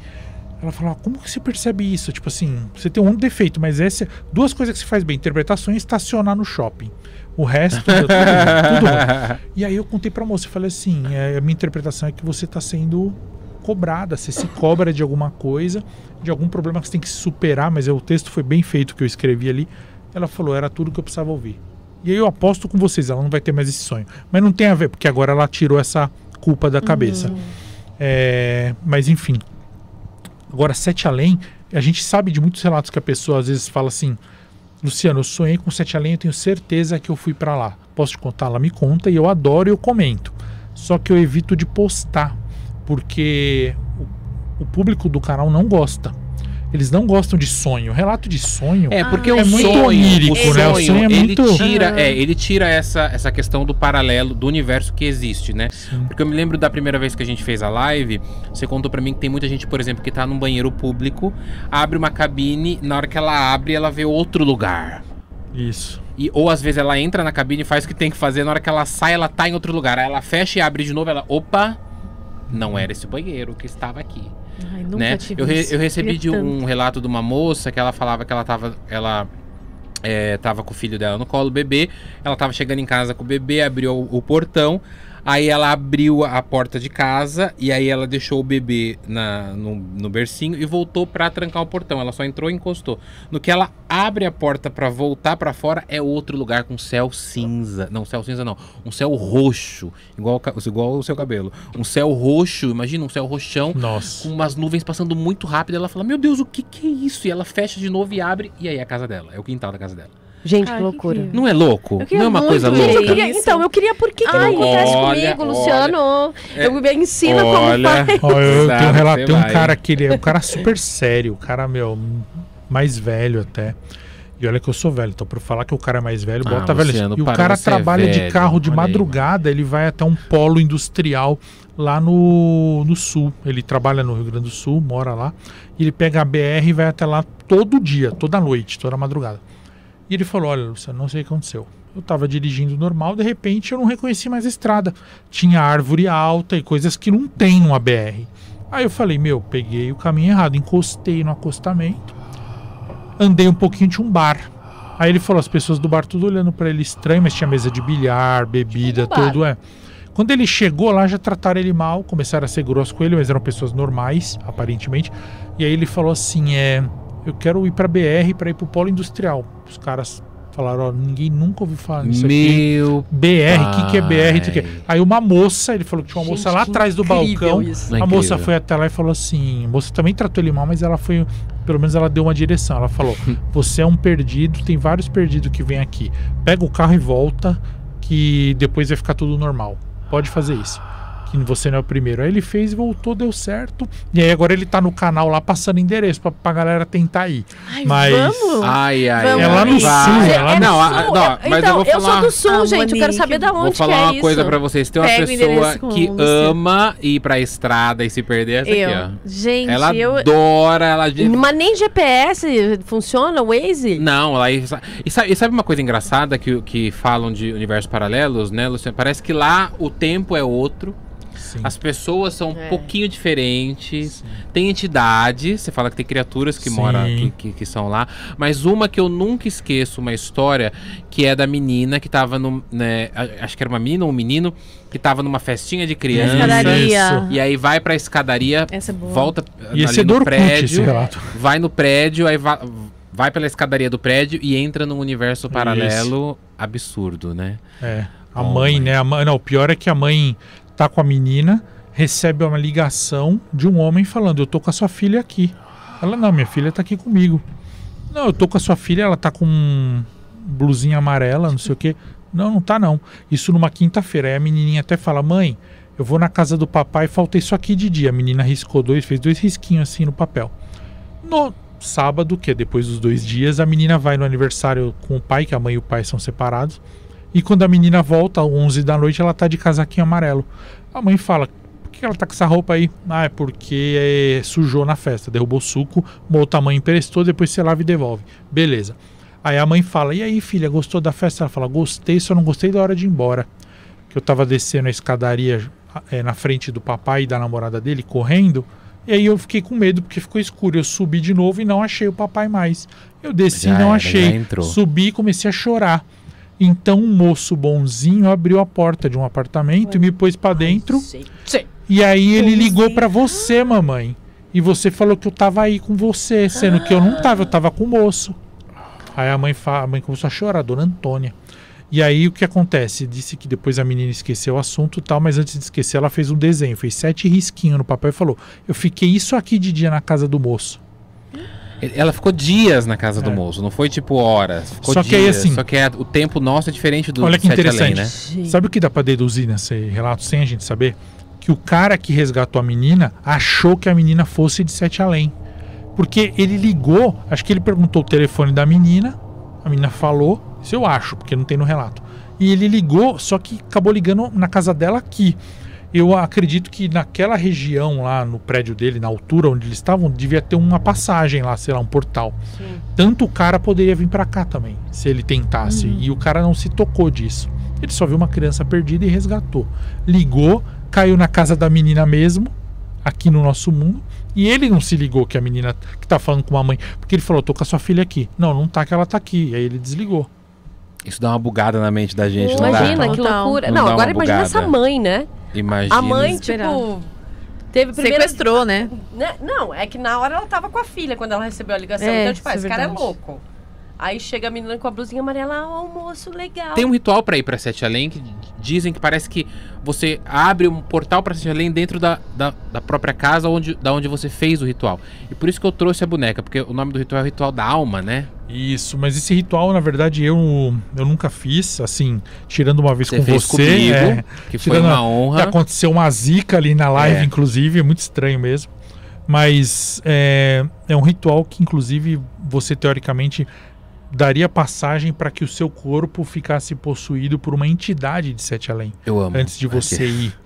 Ela falava, como que você percebe isso? Tipo assim, você tem um defeito, mas esse duas coisas que você faz bem: interpretação e estacionar no shopping. O resto, tudo, tudo. E aí eu contei pra moça, eu falei assim, é, a minha interpretação é que você tá sendo cobrada, você se cobra de alguma coisa, de algum problema que você tem que superar, mas é, o texto foi bem feito que eu escrevi ali. Ela falou, era tudo que eu precisava ouvir. E aí eu aposto com vocês, ela não vai ter mais esse sonho. Mas não tem a ver, porque agora ela tirou essa culpa da cabeça. É, mas enfim. Agora, Sete Além, a gente sabe de muitos relatos que a pessoa às vezes fala assim: Luciano, eu sonhei com Sete Além, eu tenho certeza que eu fui pra lá. Posso te contar? Ela me conta e eu adoro e eu comento. Só que eu evito de postar, porque o, o público do canal não gosta. Eles não gostam de sonho. Relato de sonho. É, porque Ah, o é muito sonho, onírico, o né? O sonho, sonho é ele muito- tira, Ah. é, ele tira essa, essa questão do paralelo do universo que existe, né? Sim. Porque eu me lembro da primeira vez que a gente fez a live, você contou pra mim que tem muita gente, por exemplo, que tá num banheiro público, abre uma cabine, na hora que ela abre, ela vê outro lugar. Isso. E, ou às vezes ela entra na cabine e faz o que tem que fazer, na hora que ela sai, ela tá em outro lugar. Aí ela fecha e abre de novo, ela, opa, não era esse banheiro que estava aqui Ai, nunca né? tive Eu, re- eu recebi de um relato de uma moça que ela falava que ela tava. Ela é, tava com o filho dela no colo, o bebê. Ela tava chegando em casa com o bebê, abriu o, o portão. Aí ela abriu a porta de casa e aí ela deixou o bebê na, no, no bercinho e voltou pra trancar o portão. Ela só entrou e encostou. No que ela abre a porta pra voltar pra fora, é outro lugar com céu cinza. Não, céu cinza não. Um céu roxo. Igual, igual o seu cabelo. Um céu roxo, imagina um céu roxão com Nossa. umas nuvens passando muito rápido. Ela fala: Meu Deus, o que, que é isso? E ela fecha de novo e abre. E aí é a casa dela. É o quintal da casa dela. Gente, Cara, que que loucura. incrível. Não é louco? Não é uma coisa Gente, eu louca? queria, então, eu queria por que, que Ai, não acontece olha, comigo, Luciano? É, eu me ensina como olha. faz. Ó, eu Exato, tenho um relato, tem um vai. cara que ele é um cara super sério, o cara, meu, mais velho até. E olha que eu sou velho, então eu falar que o cara é mais velho, Ah, bota velho. E o para, cara é trabalha de velho, carro de olha aí, madrugada, ele vai até um polo industrial lá no, no sul. Ele trabalha no Rio Grande do Sul, mora lá. E ele pega a BR e vai até lá todo dia, toda noite, toda madrugada. E ele falou: Olha, Luciano, não sei o que aconteceu. Eu tava dirigindo normal, de repente eu não reconheci mais a estrada. Tinha árvore alta e coisas que não tem numa BR. Aí eu falei: Meu, peguei o caminho errado, encostei no acostamento, andei um pouquinho de um bar. Aí ele falou: As pessoas do bar tudo olhando pra ele estranho, mas tinha mesa de bilhar, bebida, tudo, é. Quando ele chegou lá, já trataram ele mal, começaram a ser grosso com ele, mas eram pessoas normais, aparentemente. E aí ele falou assim: é, eu quero ir pra BR para ir pro polo industrial. Os caras falaram: ó, ninguém nunca ouviu falar nisso aqui. Meu. BR, o que, que é BR? Aqui. pai. Aí uma moça, ele falou que tinha uma moça Gente, lá que atrás do balcão. isso. É A moça incrível. foi até lá e falou assim: a moça também tratou ele mal, mas ela foi. Pelo menos ela deu uma direção. Ela falou: Você é um perdido, tem vários perdidos que vêm aqui. Pega o carro e volta, que depois vai ficar tudo normal. Pode fazer isso. Que você não é o primeiro. Aí ele fez, voltou, deu certo. E aí agora ele tá no canal lá passando endereço pra, pra galera tentar ir. Ai, Mas- vamos? Ai, ai, Vamos ai. É lá no vai. sul, é lá no não, sul. a- não, Eu- mas então, eu vou falar. sou do sul, Ah, gente. Eu quero saber da onde Vou falar que é uma isso. coisa pra vocês. Tem uma Pega pessoa que ama ir pra estrada e se perder essa Eu. aqui, ó. Gente, Ela eu. adora, ela... Mas nem GPS funciona, Waze? Não, ela... E sabe, e sabe uma coisa engraçada que, que falam de universos paralelos, né, Luciano? Parece que lá o tempo é outro, Sim. as pessoas são um É. pouquinho diferentes, tem entidades, você fala que tem criaturas que Sim. moram, que, que, que são lá, mas uma que eu nunca esqueço, uma história, que é da menina que tava no, né, acho que era uma menina ou um menino, que tava numa festinha de criança, Escadaria. e aí vai pra escadaria, Essa é boa. volta E esse ali do no prédio, relato. vai no prédio, aí vai, vai pela escadaria do prédio e entra num universo paralelo absurdo, né? É. A Oh, mãe, mãe. né? A mãe, não, o pior é que a mãe tá com a menina, recebe uma ligação de um homem falando: Eu tô com a sua filha aqui. Ela, não, minha filha tá aqui comigo. Não, eu tô com a sua filha, ela tá com blusinha amarela, não sei o quê. Não, não tá não. Isso numa quinta-feira. Aí a menininha até fala: Mãe, eu vou na casa do papai, falta isso aqui de dia. A menina riscou dois, fez dois risquinhos assim no papel. No sábado, que é depois dos dois dias, a menina vai no aniversário com o pai, que a mãe e o pai são separados. E quando a menina volta, às 11 da noite, ela tá de casaquinho amarelo. A mãe fala: Por que ela tá com essa roupa aí? Ah, é porque é, sujou na festa, derrubou suco, uma outra mãe emprestou, depois você lava e devolve. Beleza. Aí a mãe fala: E aí, filha, gostou da festa? Ela fala: Gostei, só não gostei da hora de ir embora. Que eu tava descendo a escadaria é, na frente do papai e da namorada dele, correndo. E aí eu fiquei com medo porque ficou escuro. Eu subi de novo e não achei o papai mais. Eu desci e não era, achei. Subi e comecei a chorar. Então um moço bonzinho abriu a porta de um apartamento e me pôs pra dentro. E aí ele ligou pra você, mamãe. E você falou que eu tava aí com você, sendo que eu não tava, eu tava com o moço. Aí a mãe, fa- a mãe começou a chorar, a dona Antônia. E aí o que acontece? Disse que depois a menina esqueceu o assunto e tal, mas antes de esquecer, ela fez um desenho, fez sete risquinhos no papel e falou: Eu fiquei isso aqui de dia na casa do moço. Ela ficou dias na casa do É. moço, não foi tipo horas. Ficou Só que aí, dias, assim- Só que é- o tempo nosso é diferente do Olha do que Sete Além, interessante. né? Sabe o que dá pra deduzir nesse relato, sem a gente saber? Que o cara que resgatou a menina achou que a menina fosse de Sete Além. Porque ele ligou, acho que ele perguntou o telefone da menina, a menina falou, isso eu acho, porque não tem no relato. E ele ligou, só que acabou ligando na casa dela aqui. Eu acredito que naquela região lá no prédio dele, na altura onde eles estavam, devia ter uma passagem lá, sei lá, um portal. Tanto o cara poderia vir pra cá também, se ele tentasse. E o cara não se tocou disso. Ele só viu uma criança perdida e resgatou. Ligou, caiu na casa da menina mesmo, aqui no nosso mundo. E ele não se ligou que a menina que tá falando com a mãe. Porque ele falou, tô com a sua filha aqui. Não, não tá que ela tá aqui. E aí ele desligou. Isso dá uma bugada na mente da gente, não Imagina, dá? que loucura. Não Não, agora imagina essa mãe, né? Imagina. A mãe, tipo. Teve primeiro. Sequestrou, né? Né? Não, é que na hora ela tava com a filha quando ela recebeu a ligação. É, então, tipo, ah, é esse cara é louco. Aí chega a menina com a blusinha amarela, ó, almoço legal. Tem um ritual pra ir pra Sete Além que dizem que parece que você abre um portal pra Sete Além dentro da, da, da própria casa onde, da onde você fez o ritual. E por isso que eu trouxe a boneca, porque o nome do ritual é o ritual da alma, né? Isso, mas esse ritual, na verdade, eu, eu nunca fiz, assim, tirando uma vez Você com fez você. comigo, é, que foi tirando uma honra. que aconteceu uma zica ali na live, É. inclusive, é muito estranho mesmo. Mas é, é um ritual que, inclusive, você teoricamente daria passagem para que o seu corpo ficasse possuído por uma entidade de Sete Além Eu amo. antes de você ir.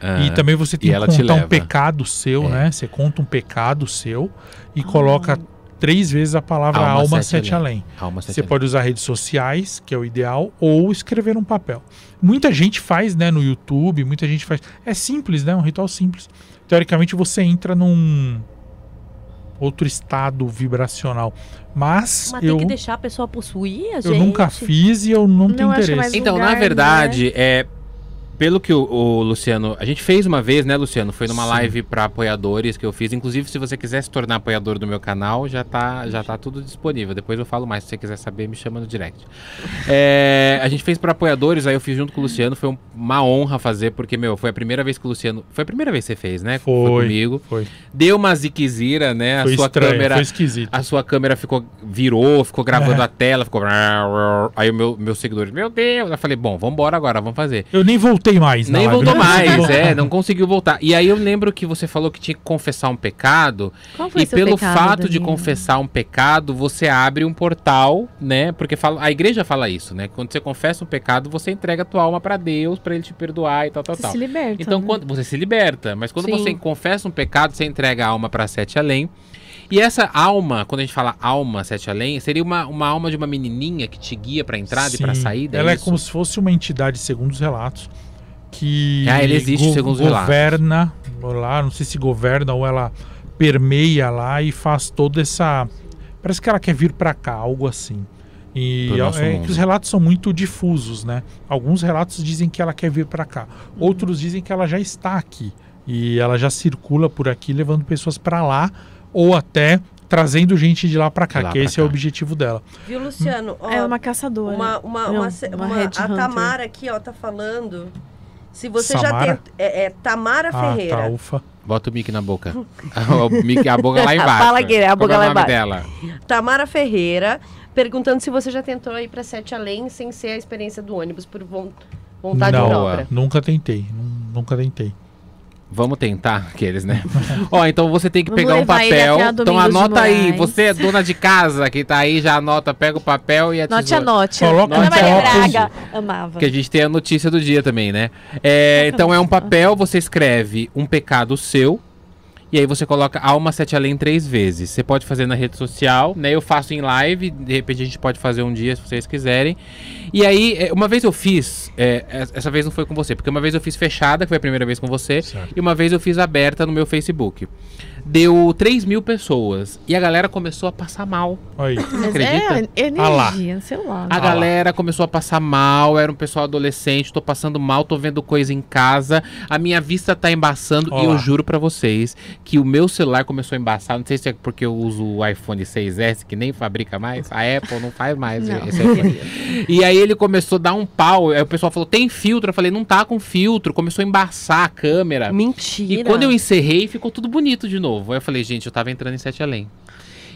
Ah, E também você tem que contar um pecado seu, É. né? Você conta um pecado seu e coloca três vezes a palavra Alma alma, Sete Sete Além. Além. Sete Você Além. pode usar redes sociais, que é o ideal, ou escrever um papel. Muita gente faz, né, no YouTube, muita gente faz. É simples, né? Um ritual simples. Teoricamente você entra num outro estado vibracional. Mas, Mas eu, tem que deixar a pessoa possuir a eu gente. nunca fiz e eu não, Não, tenho interesse. Então, lugar, na verdade, é. Pelo que o, o Luciano. A gente fez uma vez, né, Luciano? Foi numa Sim. live pra apoiadores que eu fiz. Inclusive, se você quiser se tornar apoiador do meu canal, já tá, já tá tudo disponível. Depois eu falo mais. Se você quiser saber, me chama no direct. É, a gente fez pra apoiadores, aí eu fiz junto com o Luciano. Foi um- uma honra fazer, porque, meu, foi a primeira vez que o Luciano. Foi a primeira vez que você fez, né? Foi. comigo. Foi, Deu uma ziquezira, né? A foi sua estranho, câmera. foi esquisito. A sua câmera ficou, virou, ficou gravando É. a tela, ficou. Aí o meu, meus seguidores, meu Deus. Eu falei, bom, vamos embora agora, vamos fazer. Eu nem voltei voltei mais. Nem live, voltou não consegui mais, é, não conseguiu voltar. E aí eu lembro que você falou que tinha que confessar um pecado. Qual foi E pelo pecado, fato de Danilo? confessar um pecado, você abre um portal, né? Porque fala, a igreja fala isso, né? Quando você confessa um pecado, você entrega a tua alma pra Deus, pra ele te perdoar e tal, tal, Você tal. se liberta. Então, né? quando você se liberta, mas quando Sim. você confessa um pecado, você entrega a alma para sete além. E essa alma, quando a gente fala alma sete além, seria uma, uma alma de uma menininha que te guia pra entrada e pra Sim, saída. Ela é isso? como se fosse uma entidade, segundo os relatos, que Ah, ele existe, segundo os relatos. governa lá, não sei se governa ou ela permeia lá e faz toda essa. Parece que ela quer vir pra cá, algo assim. E é mundo. que os relatos são muito difusos, né? Alguns relatos dizem que ela quer vir pra cá, outros dizem que ela já está aqui e ela já circula por aqui levando pessoas pra lá ou até trazendo gente de lá pra cá, lá que esse é o cá. objetivo dela. Viu, Luciano? Ó, É uma caçadora. uma, uma, Não, uma, uma uma- a Hunter. Tamara aqui, ó, tá falando. Se você já Samara? tem. É, é Tamara Ah, Ferreira. tá, ufa. Bota o mic na boca. o mic, a boca lá embaixo. Fala aqui, a boca Qual é lá o nome embaixo. dela? Tamara Ferreira, perguntando se você já tentou ir pra Sete Além sem ser a experiência do ônibus por von- vontade Não, própria. nunca tentei, nu- nunca tentei. Vamos tentar aqueles, né? Ó, então você tem que Vamos pegar um papel. Então anota aí. Você é dona de casa que tá aí, já anota, pega o papel e a Note a tesoura. note. Coloca Ana Maria. Braga amava. Que a gente tem a notícia do dia também, né? É, então é um papel, você escreve um pecado seu. E aí você coloca alma sete além três vezes. Você pode fazer na rede social, né? Eu faço em live, de repente a gente pode fazer um dia se vocês quiserem. E aí, é, uma vez eu fiz, é, es- essa vez não foi com você, porque uma vez eu fiz fechada, que foi a primeira vez com você, Certo. e uma vez eu fiz aberta no meu Facebook. Deu 3 mil pessoas. E a galera começou a passar mal. Aí. Mas acredita? É, Ah lá. energia, sei lá. A lá. galera começou a passar mal, era um pessoal adolescente, tô passando mal, tô vendo coisa em casa, a minha vista tá embaçando Ó e eu lá. juro pra vocês que o meu celular começou a embaçar, não sei se é porque eu uso o iPhone 6S que nem fabrica mais, a Apple não faz mais Não. esse iPhone. E aí ele começou a dar um pau, aí o pessoal falou: "Tem filtro?" Eu falei: "Não tá com filtro". Começou a embaçar a câmera. Mentira. E quando eu encerrei, ficou tudo bonito de novo. Aí eu falei, gente, eu tava entrando em Sete Além.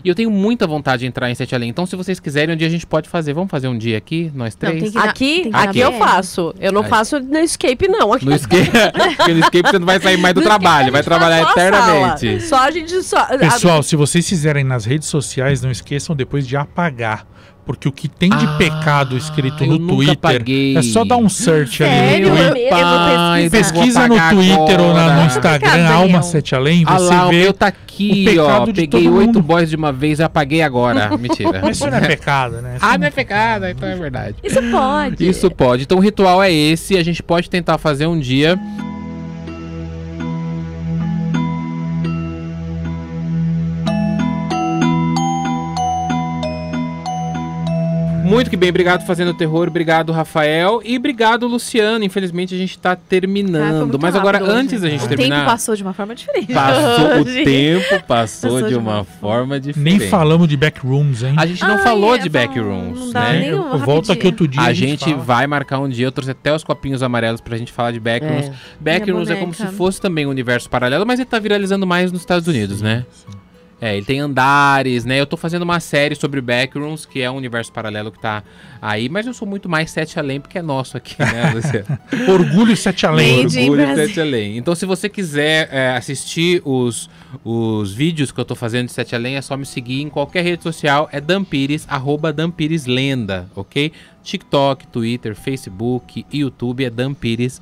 E eu tenho muita vontade de entrar em Sete Além. Então, se vocês quiserem, um dia a gente pode fazer. Vamos fazer um dia aqui, nós Não, três? tem que- Aqui, aqui eu faço. Eu não Aí. faço no escape, não. Aqui No escape, porque no escape você não vai sair mais do No trabalho, vai trabalhar só eternamente. sala. Só a gente só. Pessoal, se vocês fizerem nas redes sociais, não esqueçam depois de apagar. Porque o que tem de Ah, pecado escrito no Twitter apaguei. é só dar um search ali Sério? no Eu- Twitter. eu vou pesquisar. Pesquisa no Twitter ou na- no agora. Instagram, Alma. 7 Além, Ah você lá, o vê. meu tá o aqui, pecado ó. de Peguei oito boys de uma vez e apaguei agora. Mentira. Mas isso não é pecado, né? Isso ah, não é pecado, então é verdade. Isso pode. Isso pode. Então o ritual é esse. A gente pode tentar fazer um dia. Muito que bem, obrigado Fazendo Terror, obrigado Rafael e obrigado Luciano. Infelizmente a gente tá Ah, terminando, muito mas agora hoje. antes da gente o terminar, tempo passou de uma forma diferente. passou o hoje. tempo passou, Passou de de uma uma forma diferente. Nem falamos de backrooms, hein? A gente não Ah, falou é, de backrooms, né? um eu volto aqui outro dia. A gente fala. vai marcar um dia, eu trouxe até os copinhos amarelos pra gente falar de Backrooms. É. Backrooms é como se fosse também um universo paralelo, mas ele tá viralizando mais nos Estados Unidos, né? É, ele tem andares, né? Eu tô fazendo uma série sobre Backrooms, que é um universo paralelo que tá aí, mas eu sou muito mais Sete Além, porque é nosso aqui, né? Orgulho 7 Além. Made Orgulho. Sete Além. Então, se você quiser é, assistir os, os vídeos que eu tô fazendo de Sete Além, é só me seguir em qualquer rede social, é Dampires, arroba Dampires Lenda, ok? TikTok, Twitter, Facebook, YouTube é Dampires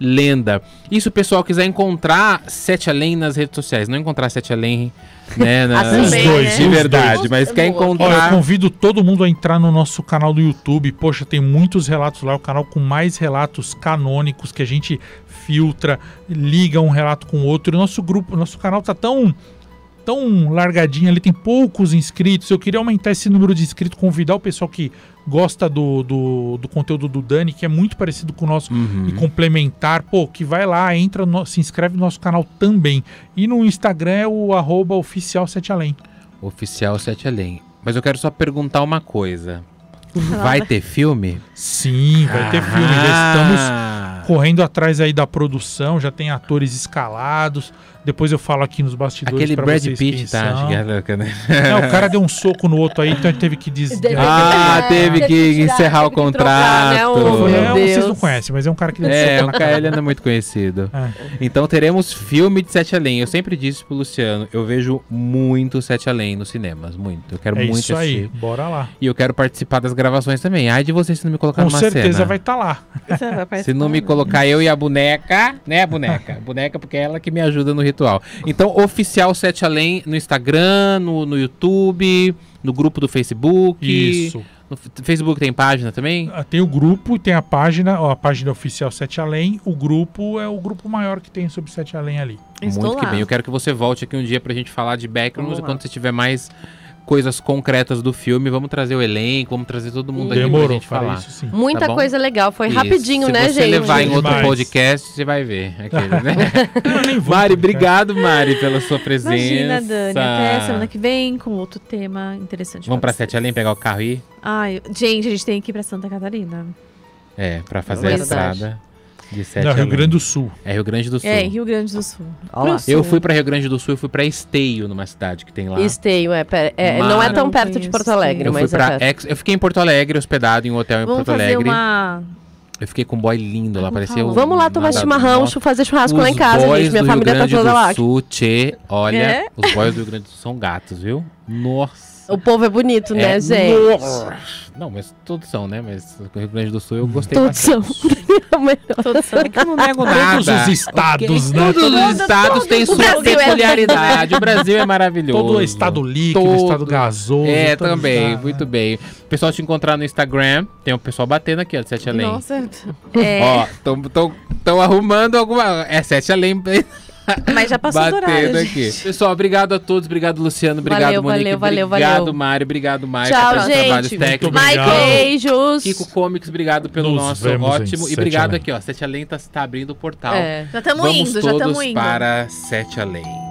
Lenda. E se o pessoal quiser encontrar Sete Além nas redes sociais, não encontrar Sete Além, né, na, Os dois, de os verdade, dois. mas quer Boa. Ó, eu encontrar... convido todo mundo a entrar no nosso canal do YouTube. Poxa, tem muitos relatos lá, o canal com mais relatos canônicos que a gente filtra, liga um relato com o outro. O nosso grupo, nosso canal tá tão tão largadinho ali, tem poucos inscritos. Eu queria aumentar esse número de inscritos, convidar o pessoal que gosta do, do, do conteúdo do Dani, que é muito parecido com o nosso Uhum. e complementar, pô, que vai lá, entra, no- se inscreve no nosso canal também. E no Instagram é o arroba oficial 7 além. Oficial Sete Além. Mas eu quero só perguntar uma coisa. Vai ter filme? Sim, vai ter filme. Já estamos Ah. Correndo atrás aí da produção, já tem atores escalados. Depois eu falo aqui nos bastidores Aquele pra Brad vocês Pitt tá, é louca, né? Não, o cara deu um soco no outro aí, então a gente teve que. Deve- Ah, É, teve teve que tirar, encerrar o teve que trocar, né, contrato. o- Não, Meu vocês Deus. não conhecem, mas é um cara que deu um É, soco um cara, ele anda muito conhecido. É. Então teremos filme de Sete Além. Eu sempre disse pro Luciano, eu vejo muito Sete Além nos cinemas, muito. Eu quero É muito isso assistir. aí, bora lá. E eu quero participar das gravações também. Ai de vocês se não me colocar Com numa certeza cena. vai estar lá. Você vai Se não me né? Colocar eu e a boneca, né, a boneca? Boneca porque é ela que me ajuda no ritual. Então, oficial Sete Além no Instagram, no, no YouTube, no grupo do Facebook. Isso. No Facebook tem página também? Ah, Tem o grupo e tem a página, ó, a página oficial Sete Além. O grupo é o grupo maior que tem sobre Sete Além ali. Estou Muito que lá. bem. Eu quero que você volte aqui um dia pra gente falar de backgrounds e quando você tiver mais coisas concretas do filme, vamos trazer o elenco, vamos trazer todo mundo aqui pra gente falar. isso sim. Muita Tá coisa legal. Foi Isso. rapidinho, Se né, você gente? levar em outro Demais. podcast, você vai ver. Aquele, né? Mari, obrigado, Mari, pela sua presença. Imagina, Dani. Até semana que vem com outro tema interessante. Vamos pra vocês. Sete Além pegar o carro e ir? Ai, gente, a gente tem que ir pra Santa Catarina. É, pra fazer a Verdade. estrada de Sete Não, Rio. Grande do Sul. É Rio Grande do Sul. É, Rio Grande do Sul. Olha lá. Pro sul. Eu fui pra Rio Grande do Sul, eu fui pra Esteio, numa cidade que tem lá. Esteio, é, é, não é tão perto de Porto Alegre, Eu fui mas é perto. Ex... Eu fiquei em Porto Alegre, hospedado em um hotel em Vamos Porto fazer Alegre. uma. Eu fiquei com um boy lindo lá, um Vamos lá tomar chimarrão, Nossa, fazer churrasco lá em os casa, boys gente. Minha do Rio família tá Grande toda do lá. Sul, tchê, olha, É? os boys do Rio Grande do Sul são gatos, viu? Nossa. O povo é bonito, né, É, gente? nossa. Não, mas todos são, né? Mas o Rio Grande do Sul eu gostei Todos bastante. são. Todos. É eu não nego nada. Todos os estados, Ok, né? Todos os estados têm sua é- peculiaridade. O Brasil é maravilhoso. Todo o estado líquido, Todo. estado gasoso. É, também, estado, muito né? bem. O pessoal te encontrar no Instagram, tem o pessoal batendo aqui, ó, de Sete Além. Nossa. É, Ó, estão arrumando alguma. É Sete Além mas já passou do horário. aqui. Pessoal, obrigado a todos. Obrigado, Luciano. Obrigado, Valeu, Monique. valeu, valeu, obrigado, valeu. Mário. Obrigado, Mário. Tchau, pelos trabalhos gente. técnicos. Muito Mike, obrigado. beijos. Kiko Comics, obrigado pelo Nos nosso vemos ótimo. E obrigado Além. aqui, ó. Sete Além tá, tá abrindo o portal. É. Já estamos Vamos indo, já todos estamos indo. para Sete Além.